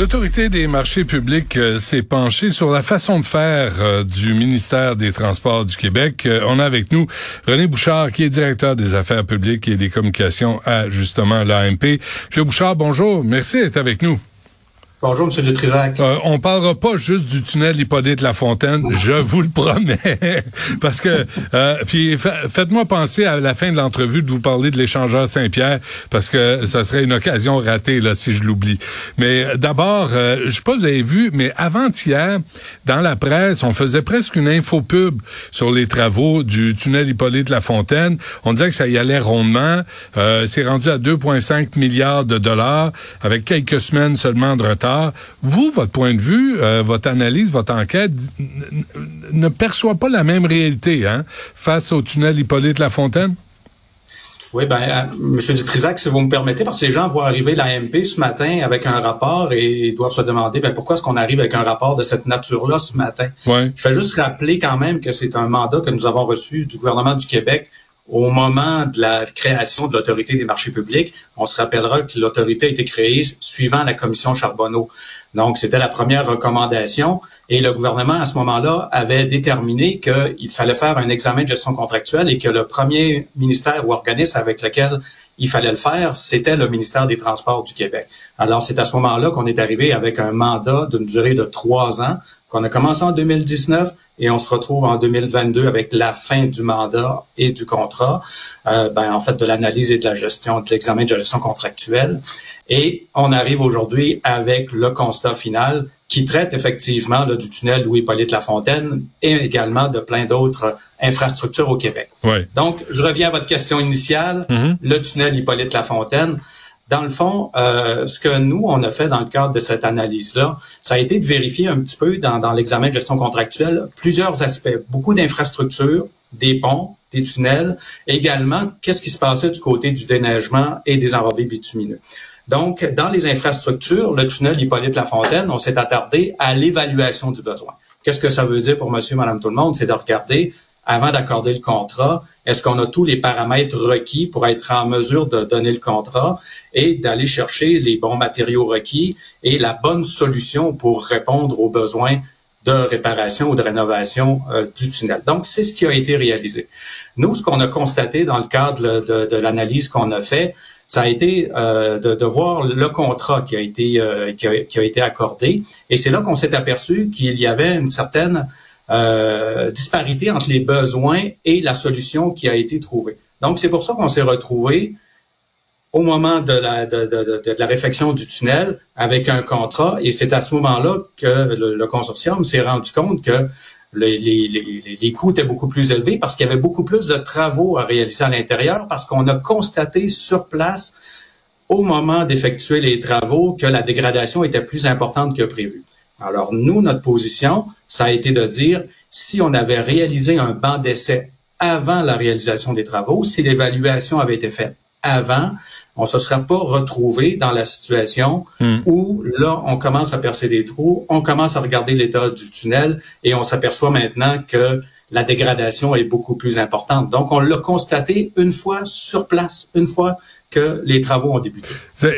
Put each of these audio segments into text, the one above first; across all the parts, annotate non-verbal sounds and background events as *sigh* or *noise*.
L'autorité des marchés publics euh, s'est penchée sur la façon de faire euh, du ministère des Transports du Québec. Euh, on a avec nous René Bouchard, qui est directeur des affaires publiques et des communications à justement l'AMP. Monsieur Bouchard, bonjour. Merci d'être avec nous. Bonjour, M. Dutrisac. Euh, on parlera pas juste du tunnel Hippolyte La Fontaine, *laughs* je vous le promets. *laughs* Parce que, euh, puis faites-moi penser à la fin de l'entrevue de vous parler de l'échangeur Saint-Pierre, parce que ça serait une occasion ratée là si je l'oublie. Mais d'abord, euh, je sais pas si vous avez vu, mais avant-hier, dans la presse, on faisait presque une info pub sur les travaux du tunnel Hippolyte La Fontaine. On disait que ça y allait rondement. Euh, c'est rendu à 2,5 milliards de dollars avec quelques semaines seulement de retard. Vous, votre point de vue, euh, votre analyse, votre enquête ne perçoit pas la même réalité hein, face au tunnel Hippolyte Lafontaine? Oui, ben, euh, M. Dutrisac, si vous me permettez, parce que les gens voient arriver l'AMP ce matin avec un rapport et doivent se demander ben, pourquoi est-ce qu'on arrive avec un rapport de cette nature-là ce matin? Ouais. Je vais juste rappeler quand même que c'est un mandat que nous avons reçu du gouvernement du Québec au moment de la création de l'autorité des marchés publics, on se rappellera que l'autorité a été créée suivant la commission Charbonneau. Donc, c'était la première recommandation et le gouvernement, à ce moment-là, avait déterminé qu'il fallait faire un examen de gestion contractuelle et que le premier ministère ou organisme avec lequel il fallait le faire, c'était le ministère des Transports du Québec. Alors, c'est à ce moment-là qu'on est arrivé avec un mandat d'une durée de trois ans qu'on a commencé en 2019 et on se retrouve en 2022 avec la fin du mandat et du contrat, euh, ben, en fait de l'analyse et de la gestion, de l'examen de la gestion contractuelle. Et on arrive aujourd'hui avec le constat final qui traite effectivement là, du tunnel Louis-Hippolyte Lafontaine et également de plein d'autres infrastructures au Québec. Donc, je reviens à votre question initiale, Mm-hmm. le tunnel Hippolyte Lafontaine. Dans le fond, euh, ce que nous, on a fait dans le cadre de cette analyse-là, ça a été de vérifier un petit peu dans, dans l'examen de gestion contractuelle plusieurs aspects, beaucoup d'infrastructures, des ponts, des tunnels, également qu'est-ce qui se passait du côté du déneigement et des enrobés bitumineux. Donc, dans les infrastructures, le tunnel Hippolyte Lafontaine, on s'est attardé à l'évaluation du besoin. Qu'est-ce que ça veut dire pour monsieur, madame, tout le monde? C'est de regarder avant d'accorder le contrat, est-ce qu'on a tous les paramètres requis pour être en mesure de donner le contrat et d'aller chercher les bons matériaux requis et la bonne solution pour répondre aux besoins de réparation ou de rénovation euh, du tunnel? Donc, c'est ce qui a été réalisé. Nous, ce qu'on a constaté dans le cadre de, l'analyse qu'on a fait, ça a été euh, de, voir le contrat qui a été euh, qui, a, été accordé, et c'est là qu'on s'est aperçu qu'il y avait une certaine euh, disparité entre les besoins et la solution qui a été trouvée. Donc, c'est pour ça qu'on s'est retrouvé au moment de la, de, de, de, la réfection du tunnel avec un contrat, et c'est à ce moment-là que le, le consortium s'est rendu compte que les, les, les, les, coûts étaient beaucoup plus élevés parce qu'il y avait beaucoup plus de travaux à réaliser à l'intérieur, parce qu'on a constaté sur place, au moment d'effectuer les travaux, que la dégradation était plus importante que prévu. Alors, nous, notre position, ça a été de dire, si on avait réalisé un banc d'essai avant la réalisation des travaux, si l'évaluation avait été faite avant, on se serait pas retrouvé dans la situation Hmm. où là, on commence à percer des trous, on commence à regarder l'état du tunnel et on s'aperçoit maintenant que la dégradation est beaucoup plus importante. Donc, on l'a constaté une fois sur place, une fois que les travaux ont débuté.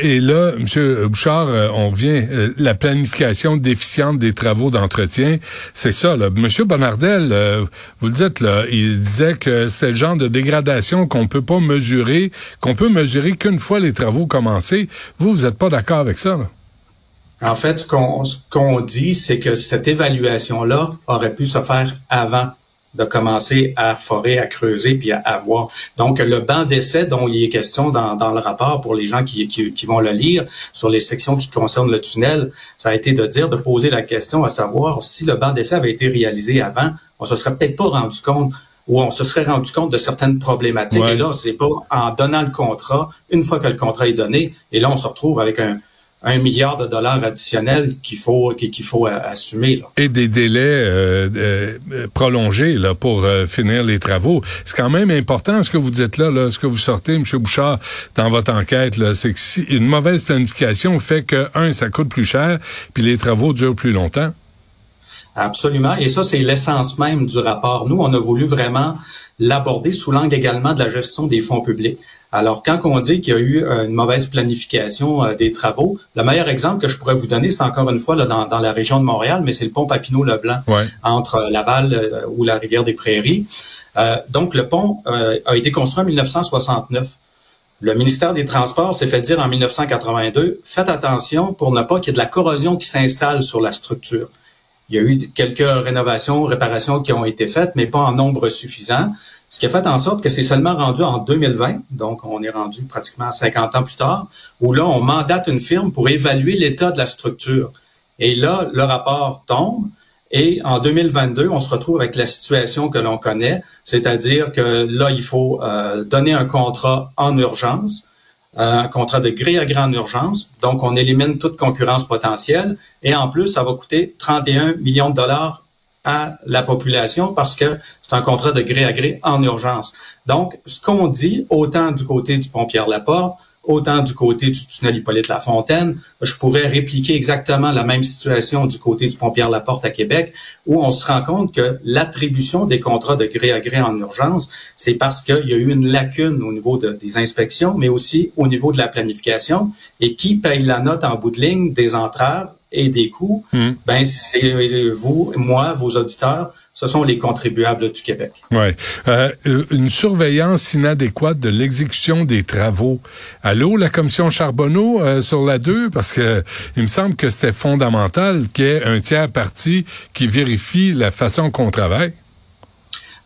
Et là, M. Bouchard, euh, on vient, euh, la planification déficiente des travaux d'entretien, c'est ça. Là. M. Bonardel, euh, vous le dites, là, il disait que c'est le genre de dégradation qu'on peut pas mesurer, qu'on peut mesurer qu'une fois les travaux commencés. Vous, vous n'êtes pas d'accord avec ça? Là? En fait, ce qu'on qu'on dit, c'est que cette évaluation-là aurait pu se faire avant de commencer à forer, à creuser, puis à, avoir. Donc, le banc d'essai dont il est question dans, dans le rapport pour les gens qui, qui, qui, vont le lire sur les sections qui concernent le tunnel, ça a été de dire, de poser la question à savoir si le banc d'essai avait été réalisé avant, on se serait peut-être pas rendu compte ou on se serait rendu compte de certaines problématiques. Et là, c'est pas en donnant le contrat, une fois que le contrat est donné, et là, on se retrouve avec un, un milliard de dollars additionnels qu'il faut qu'il faut assumer. Là. Et des délais euh, euh, prolongés là pour euh, finir les travaux. C'est quand même important ce que vous dites là, là ce que vous sortez, M. Bouchard, dans votre enquête, là, c'est que si une mauvaise planification fait que un, ça coûte plus cher, puis les travaux durent plus longtemps. Absolument. Et ça, c'est l'essence même du rapport. Nous, on a voulu vraiment l'aborder sous l'angle également de la gestion des fonds publics. Alors, quand on dit qu'il y a eu euh, une mauvaise planification euh, des travaux, le meilleur exemple que je pourrais vous donner, c'est encore une fois là, dans, dans, la région de Montréal, mais c'est le pont Papineau-Leblanc entre Laval euh, ou la rivière des Prairies. donc, le pont a été construit en 1969. Le ministère des Transports s'est fait dire en 1982, faites attention pour ne pas qu'il y ait de la corrosion qui s'installe sur la structure. Il y a eu quelques rénovations, réparations qui ont été faites, mais pas en nombre suffisant. Ce qui a fait en sorte que c'est seulement rendu en 2020, donc on est rendu pratiquement 50 ans plus tard, où là, on mandate une firme pour évaluer l'état de la structure. Et là, le rapport tombe. Et en 2022, on se retrouve avec la situation que l'on connaît, c'est-à-dire que là, il faut euh, donner un contrat en urgence, un contrat de gré à gré en urgence. Donc, on élimine toute concurrence potentielle. Et en plus, ça va coûter 31 millions de dollars à la population parce que c'est un contrat de gré à gré en urgence. Donc, ce qu'on dit, autant du côté du pont Pierre-Laporte, autant du côté du tunnel Hippolyte-Lafontaine, je pourrais répliquer exactement la même situation du côté du pont Pierre-Laporte à Québec, où on se rend compte que l'attribution des contrats de gré à gré en urgence, c'est parce qu'il y a eu une lacune au niveau des inspections, mais aussi au niveau de la planification. Et qui paye la note en bout de ligne des entraves et des coûts, hmm. ben c'est vous, moi, vos auditeurs, ce sont les contribuables du Québec. Ouais, euh, une surveillance inadéquate de l'exécution des travaux. Allô, la commission Charbonneau euh, sur la 2 parce que il me semble que c'était fondamental qu'il y ait un tiers parti qui vérifie la façon qu'on travaille.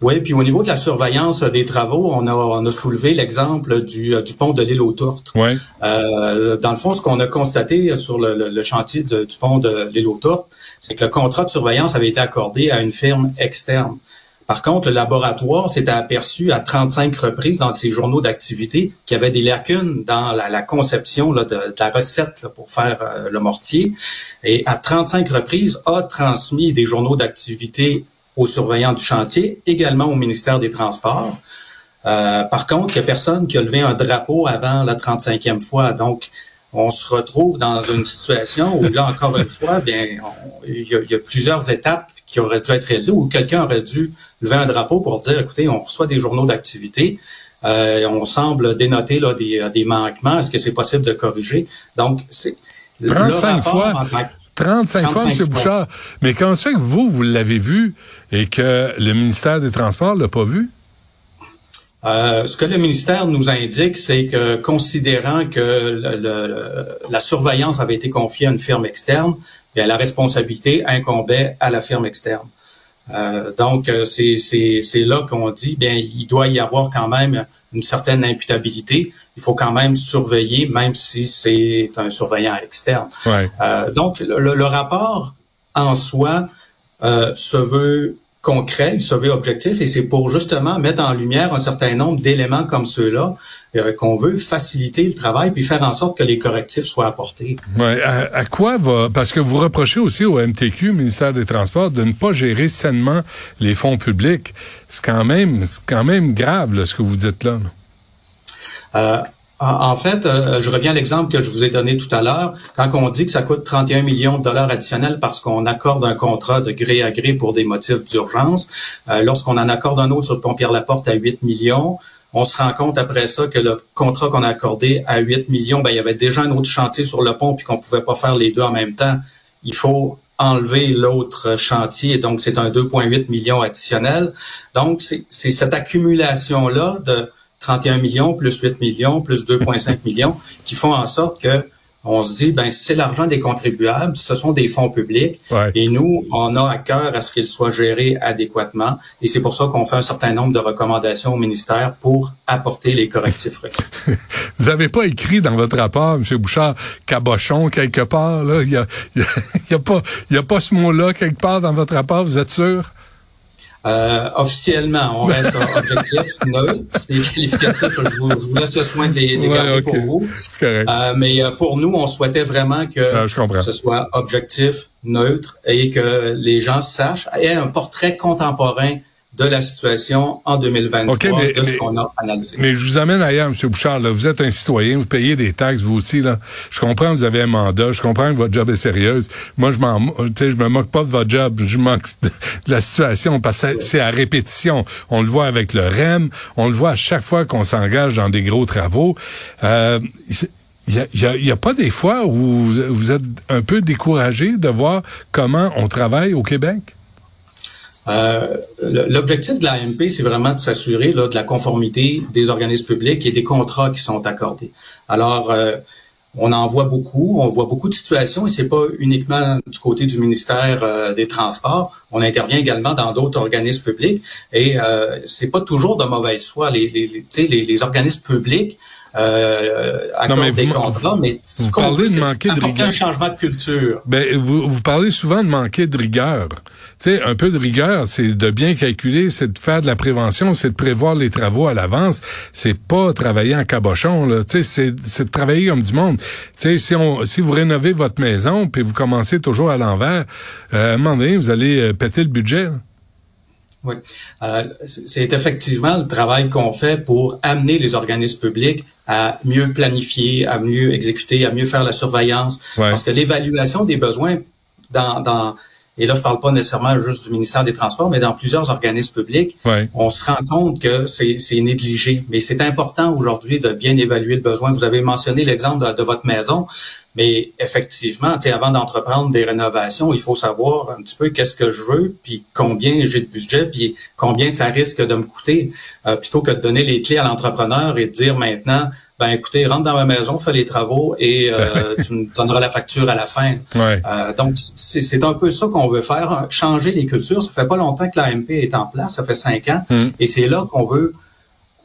Oui, puis au niveau de la surveillance des travaux, on a, on a soulevé l'exemple du, du, pont de l'île aux Tourtes. Ouais. Euh, dans le fond, ce qu'on a constaté sur le, le, chantier de, du pont de l'île aux Tourtes, c'est que le contrat de surveillance avait été accordé à une firme externe. Par contre, le laboratoire s'était aperçu à 35 reprises dans ses journaux d'activité qu'il y avait des lacunes dans la, conception de, la recette pour faire euh, le mortier. Et à 35 reprises, a transmis des journaux d'activité aux surveillants du chantier, également au ministère des Transports. Euh, par contre, il n'y a personne qui a levé un drapeau avant la 35e fois. Donc, on se retrouve dans une situation où, là, encore une fois, bien, il y, a plusieurs étapes qui auraient dû être réalisées, où quelqu'un aurait dû lever un drapeau pour dire, écoutez, on reçoit des journaux d'activité, euh, on semble dénoter là, des, des manquements, est-ce que c'est possible de corriger? Donc, c'est... 35 fois. 35, fois, M. Bouchard. Mais quand c'est que vous, vous l'avez vu et que le ministère des Transports l'a pas vu? Euh, ce que le ministère nous indique, c'est que considérant que le, le, la surveillance avait été confiée à une firme externe, bien, la responsabilité incombait à la firme externe. Euh, donc, euh, c'est là qu'on dit, bien, il doit y avoir quand même une certaine imputabilité. Il faut quand même surveiller, même si c'est un surveillant externe. Euh, donc, le, le, rapport en soi euh, se veut concret, se veut objectif, et c'est pour justement mettre en lumière un certain nombre d'éléments comme ceux-là euh, qu'on veut faciliter le travail puis faire en sorte que les correctifs soient apportés. Ouais, à, à, quoi va parce que vous reprochez aussi au MTQ, ministère des Transports, de ne pas gérer sainement les fonds publics. C'est quand même, c'est quand même grave là, ce que vous dites là. Euh, En fait, euh, je reviens à l'exemple que je vous ai donné tout à l'heure. Quand on dit que ça coûte 31 millions de dollars additionnels parce qu'on accorde un contrat de gré à gré pour des motifs d'urgence, euh, lorsqu'on en accorde un autre sur le pont Pierre-Laporte à 8 millions, on se rend compte après ça que le contrat qu'on a accordé à 8 millions, ben, il y avait déjà un autre chantier sur le pont puis qu'on pouvait pas faire les deux en même temps. Il faut enlever l'autre chantier, donc c'est un 2,8 millions additionnel. Donc, c'est cette accumulation-là de 31 millions plus 8 millions plus 2,5 millions qui font en sorte que on se dit, ben c'est l'argent des contribuables, ce sont des fonds publics, et nous, on a à cœur à ce qu'ils soient gérés adéquatement, et c'est pour ça qu'on fait un certain nombre de recommandations au ministère pour apporter les correctifs requis. *laughs* Vous n'avez pas écrit dans votre rapport, M. Bouchard, cabochon quelque part, là, il y a, *laughs* y a, pas, il y a pas ce mot-là quelque part dans votre rapport, vous êtes sûr? Euh, officiellement, on reste *laughs* objectif, neutre. Les qualificatifs, je vous, je vous, laisse le soin de les, de garder pour vous. Euh, mais euh, pour nous, on souhaitait vraiment que ah, ce soit objectif, neutre et que les gens sachent, aient un portrait contemporain de la situation en 2023, mais, de ce qu'on a analysé. Mais je vous amène ailleurs, M. Bouchard. Là. Vous êtes un citoyen, vous payez des taxes, vous aussi. Là. Je comprends que vous avez un mandat, je comprends que votre job est sérieuse. Moi, je m'en, je me moque pas de votre job, je manque de la situation parce que c'est à répétition. On le voit avec le REM, on le voit à chaque fois qu'on s'engage dans des gros travaux. Euh, il y a, y a, pas des fois où vous êtes un peu découragé de voir comment on travaille au Québec? Euh, l'objectif de l'AMP, c'est vraiment de s'assurer de la conformité des organismes publics et des contrats qui sont accordés. Alors, euh, on en voit beaucoup, on voit beaucoup de situations et c'est pas uniquement du côté du ministère euh, des Transports. On intervient également dans d'autres organismes publics et euh, c'est pas toujours de mauvaise foi. Les, les, les, les organismes publics euh, accordent des contrats, mais vous parlez de manquer de rigueur. un changement de culture. Ben, vous, vous parlez souvent de manquer de rigueur. Tu sais, un peu de rigueur, c'est de bien calculer, c'est de faire de la prévention, c'est de prévoir les travaux à l'avance. C'est pas travailler en cabochon, là. Tu sais, c'est de travailler comme du monde. Tu sais, si on, si vous rénovez votre maison puis vous commencez toujours à l'envers, euh, à un moment donné, vous allez euh, péter le budget. Oui, euh, c'est effectivement le travail qu'on fait pour amener les organismes publics à mieux planifier, à mieux exécuter, à mieux faire la surveillance. Parce que l'évaluation des besoins dans, dans et là je parle pas nécessairement juste du ministère des Transports, mais dans plusieurs organismes publics, on se rend compte que c'est négligé. Mais c'est important aujourd'hui de bien évaluer le besoin. Vous avez mentionné l'exemple de, votre maison, mais effectivement, avant d'entreprendre des rénovations, il faut savoir un petit peu qu'est-ce que je veux, puis combien j'ai de budget, puis combien ça risque de me coûter, euh, plutôt que de donner les clés à l'entrepreneur et de dire maintenant, ben écoutez, rentre dans ma maison, fais les travaux et euh, *laughs* tu me donneras la facture à la fin. Euh, donc, c'est un peu ça qu'on veut faire, changer les cultures. Ça fait pas longtemps que l'AMP est en place, ça fait cinq ans, mm. et c'est là qu'on veut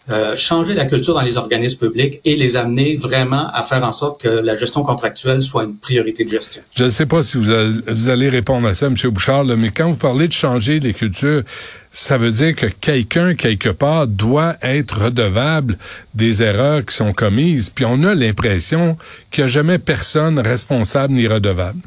euh, changer la culture dans les organismes publics et les amener vraiment à faire en sorte que la gestion contractuelle soit une priorité de gestion. Je ne sais pas si vous, allez répondre à ça, M. Bouchard, mais quand vous parlez de changer les cultures, ça veut dire que quelqu'un, quelque part, doit être redevable des erreurs qui sont commises. Puis on a l'impression qu'il n'y a jamais personne responsable ni redevable.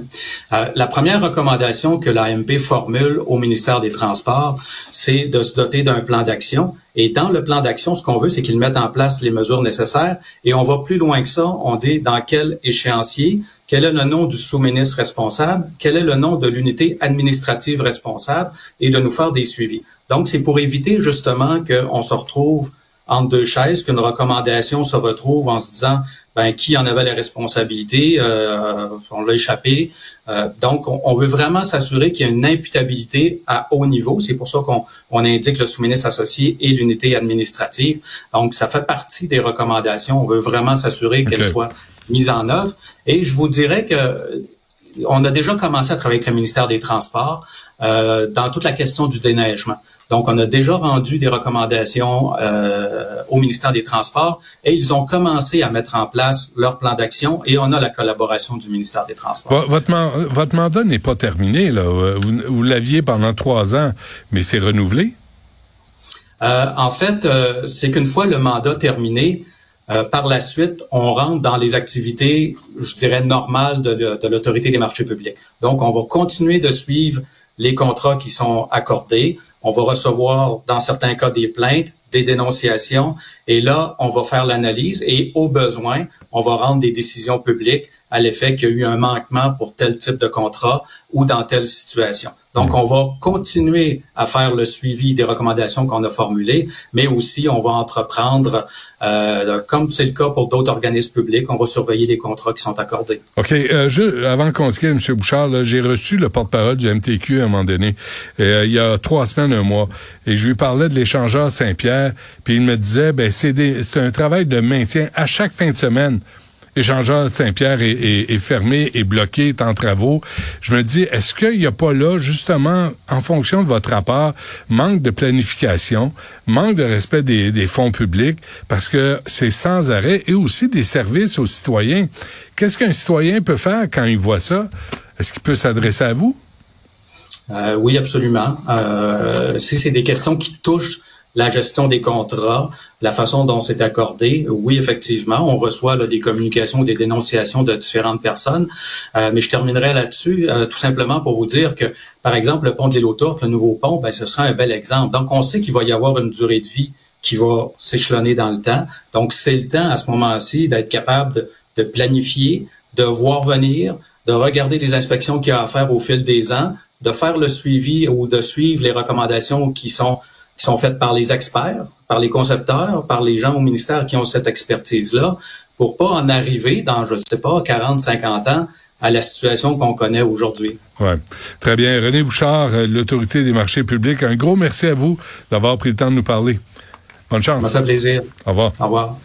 Euh, la première recommandation que l'AMP formule au ministère des Transports, c'est de se doter d'un plan d'action. Et dans le plan d'action, ce qu'on veut, c'est qu'ils mettent en place les mesures nécessaires. Et on va plus loin que ça. On dit dans quel échéancier, quel est le nom du sous-ministre responsable, quel est le nom de l'unité administrative responsable, et de nous faire des suivis. Donc, c'est pour éviter justement qu'on se retrouve entre deux chaises, qu'une recommandation se retrouve en se disant ben, qui en avait la responsabilité, euh, on l'a échappé. Euh, donc, on, veut vraiment s'assurer qu'il y a une imputabilité à haut niveau. C'est pour ça qu'on on indique le sous-ministre associé et l'unité administrative. Donc, ça fait partie des recommandations. On veut vraiment s'assurer qu'elles soient mises en œuvre. Et je vous dirais que on a déjà commencé à travailler avec le ministère des Transports euh, dans toute la question du déneigement. Donc, on a déjà rendu des recommandations euh, au ministère des Transports et ils ont commencé à mettre en place leur plan d'action et on a la collaboration du ministère des Transports. Votre, votre mandat n'est pas terminé, là. Vous, vous l'aviez pendant trois ans, mais c'est renouvelé? Euh, en fait, euh, c'est qu'une fois le mandat terminé, euh, par la suite, on rentre dans les activités, je dirais, normales de, de l'autorité des marchés publics. Donc, on va continuer de suivre les contrats qui sont accordés on va recevoir dans certains cas des plaintes, des dénonciations, et là, on va faire l'analyse et au besoin, on va rendre des décisions publiques à l'effet qu'il y a eu un manquement pour tel type de contrat ou dans telle situation. Donc, on va continuer à faire le suivi des recommandations qu'on a formulées, mais aussi on va entreprendre, euh, comme c'est le cas pour d'autres organismes publics, on va surveiller les contrats qui sont accordés. OK. Euh, je, avant qu'on se quitte, M. Bouchard, j'ai reçu le porte-parole du MTQ à un moment donné, euh, il y a trois semaines, un mois, et je lui parlais de l'échangeur Saint-Pierre, puis il me disait, ben c'est un travail de maintien à chaque fin de semaine échangeur Saint-Pierre est, fermé, est bloqué, est en travaux. Je me dis, est-ce qu'il n'y a pas là, justement, en fonction de votre rapport, manque de planification, manque de respect des, des fonds publics, parce que c'est sans arrêt, et aussi des services aux citoyens. Qu'est-ce qu'un citoyen peut faire quand il voit ça? Est-ce qu'il peut s'adresser à vous? Euh, oui, absolument. Euh, si c'est des questions qui touchent la gestion des contrats, la façon dont c'est accordé. Oui, effectivement, on reçoit des communications des dénonciations de différentes personnes, euh, mais je terminerai là-dessus euh, tout simplement pour vous dire que, par exemple, le pont de l'île aux le nouveau pont, ben, ce sera un bel exemple. Donc, on sait qu'il va y avoir une durée de vie qui va s'échelonner dans le temps. Donc, c'est le temps à ce moment-ci d'être capable de, de planifier, de voir venir, de regarder les inspections qu'il y a à faire au fil des ans, de faire le suivi ou de suivre les recommandations qui sont qui sont faites par les experts, par les concepteurs, par les gens au ministère qui ont cette expertise-là, pour pas en arriver dans, je ne sais pas, 40, 50 ans à la situation qu'on connaît aujourd'hui. Ouais. Très bien. René Bouchard, euh, l'autorité des marchés publics, un gros merci à vous d'avoir pris le temps de nous parler. Bonne chance. Ça fait plaisir. Au revoir. Au revoir.